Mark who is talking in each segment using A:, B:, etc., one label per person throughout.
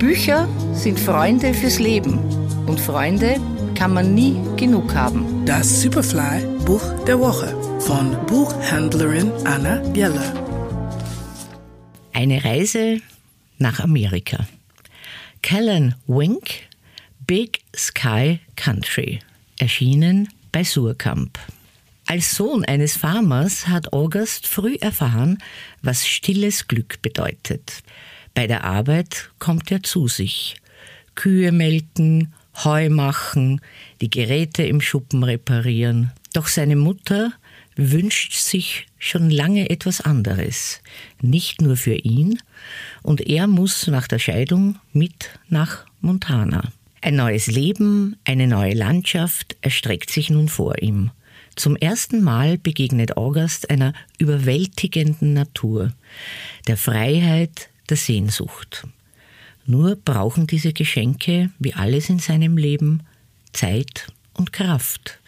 A: Bücher sind Freunde fürs Leben und Freunde kann man nie genug haben.
B: Das Superfly Buch der Woche von Buchhändlerin Anna Geller.
C: Eine Reise nach Amerika. Callan Wink, Big Sky Country, erschienen bei Surkamp. Als Sohn eines Farmers hat August früh erfahren, was stilles Glück bedeutet. Bei der Arbeit kommt er zu sich. Kühe melken, Heu machen, die Geräte im Schuppen reparieren. Doch seine Mutter wünscht sich schon lange etwas anderes. Nicht nur für ihn. Und er muss nach der Scheidung mit nach Montana. Ein neues Leben, eine neue Landschaft erstreckt sich nun vor ihm. Zum ersten Mal begegnet August einer überwältigenden Natur, der Freiheit, der Sehnsucht. Nur brauchen diese Geschenke, wie alles in seinem Leben, Zeit und Kraft.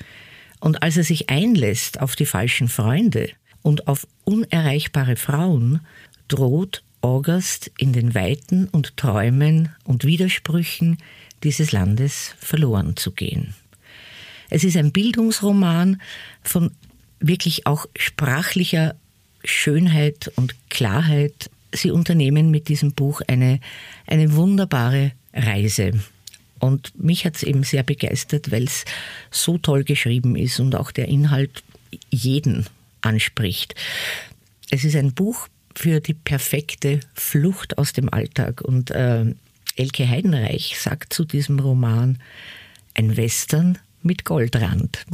C: Und als er sich einlässt auf die falschen Freunde und auf unerreichbare Frauen, droht August in den Weiten und Träumen und Widersprüchen dieses Landes verloren zu gehen. Es ist ein Bildungsroman von wirklich auch sprachlicher Schönheit und Klarheit. Sie unternehmen mit diesem Buch eine, eine wunderbare Reise. Und mich hat es eben sehr begeistert, weil es so toll geschrieben ist und auch der Inhalt jeden anspricht. Es ist ein Buch für die perfekte Flucht aus dem Alltag. Und äh, Elke Heidenreich sagt zu diesem Roman, ein Western mit Goldrand.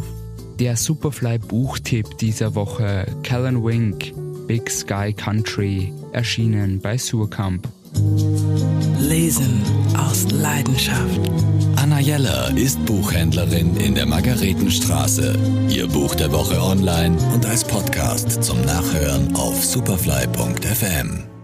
D: Der Superfly-Buchtipp dieser Woche, Callan Wink, Big Sky Country, erschienen bei Surkamp.
B: Lesen aus Leidenschaft.
E: Anna Jeller ist Buchhändlerin in der Margaretenstraße. Ihr Buch der Woche online und als Podcast zum Nachhören auf superfly.fm.